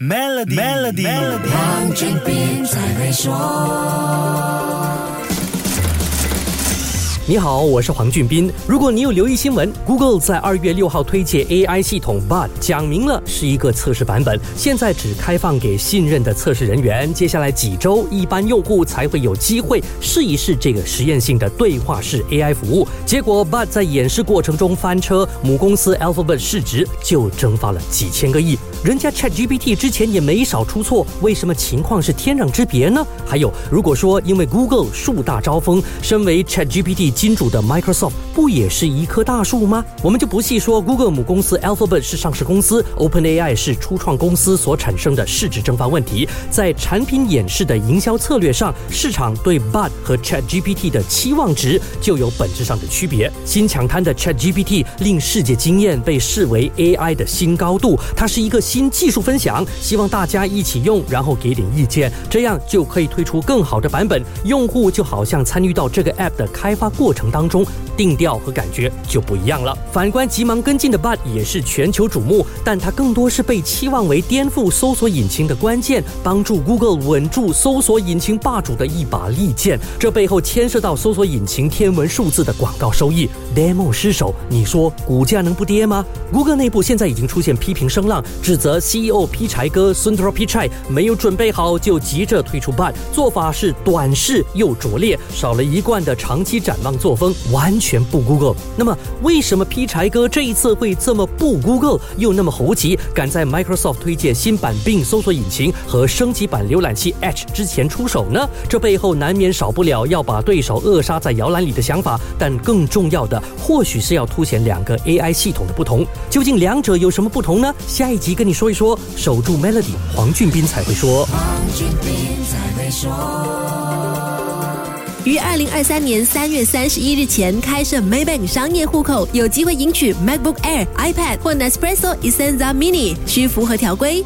Melody，Melody，黄俊斌才会说。你好，我是黄俊斌。如果你有留意新闻，Google 在二月六号推介 AI 系统 Bard，讲明了是一个测试版本，现在只开放给信任的测试人员。接下来几周，一般用户才会有机会试一试这个实验性的对话式 AI 服务。结果 Bard 在演示过程中翻车，母公司 Alphabet 市值就蒸发了几千个亿。人家 ChatGPT 之前也没少出错，为什么情况是天壤之别呢？还有，如果说因为 Google 树大招风，身为 ChatGPT 金主的 Microsoft 不也是一棵大树吗？我们就不细说 Google 母公司 Alphabet 是上市公司，OpenAI 是初创公司所产生的市值蒸发问题，在产品演示的营销策略上，市场对 Bard 和 ChatGPT 的期望值就有本质上的区别。新抢滩的 ChatGPT 令世界惊艳，被视为 AI 的新高度，它是一个。新技术分享，希望大家一起用，然后给点意见，这样就可以推出更好的版本。用户就好像参与到这个 app 的开发过程当中，定调和感觉就不一样了。反观急忙跟进的 Bud 也是全球瞩目，但它更多是被期望为颠覆搜索引擎的关键，帮助 Google 稳住搜索引擎霸主的一把利剑。这背后牵涉到搜索引擎天文数字的广告收益。Demo 失手，你说股价能不跌吗？Google 内部现在已经出现批评声浪，指责 CEO 劈柴哥 Sundar Pichai 没有准备好就急着推出版做法是短视又拙劣，少了一贯的长期展望作风，完全不 Google。那么为什么劈柴哥这一次会这么不 Google，又那么猴急，赶在 Microsoft 推荐新版 Bing 搜索引擎和升级版浏览器 Edge 之前出手呢？这背后难免少不了要把对手扼杀在摇篮里的想法，但更重要的或许是要凸显两个 AI 系统的不同。究竟两者有什么不同呢？下一集跟你。说一说，守住 melody，黄俊斌才会说。于二零二三年三月三十一日前开设 Maybank 商业户口，有机会赢取 MacBook Air、iPad 或 Nespresso Essenza Mini，需符合条规。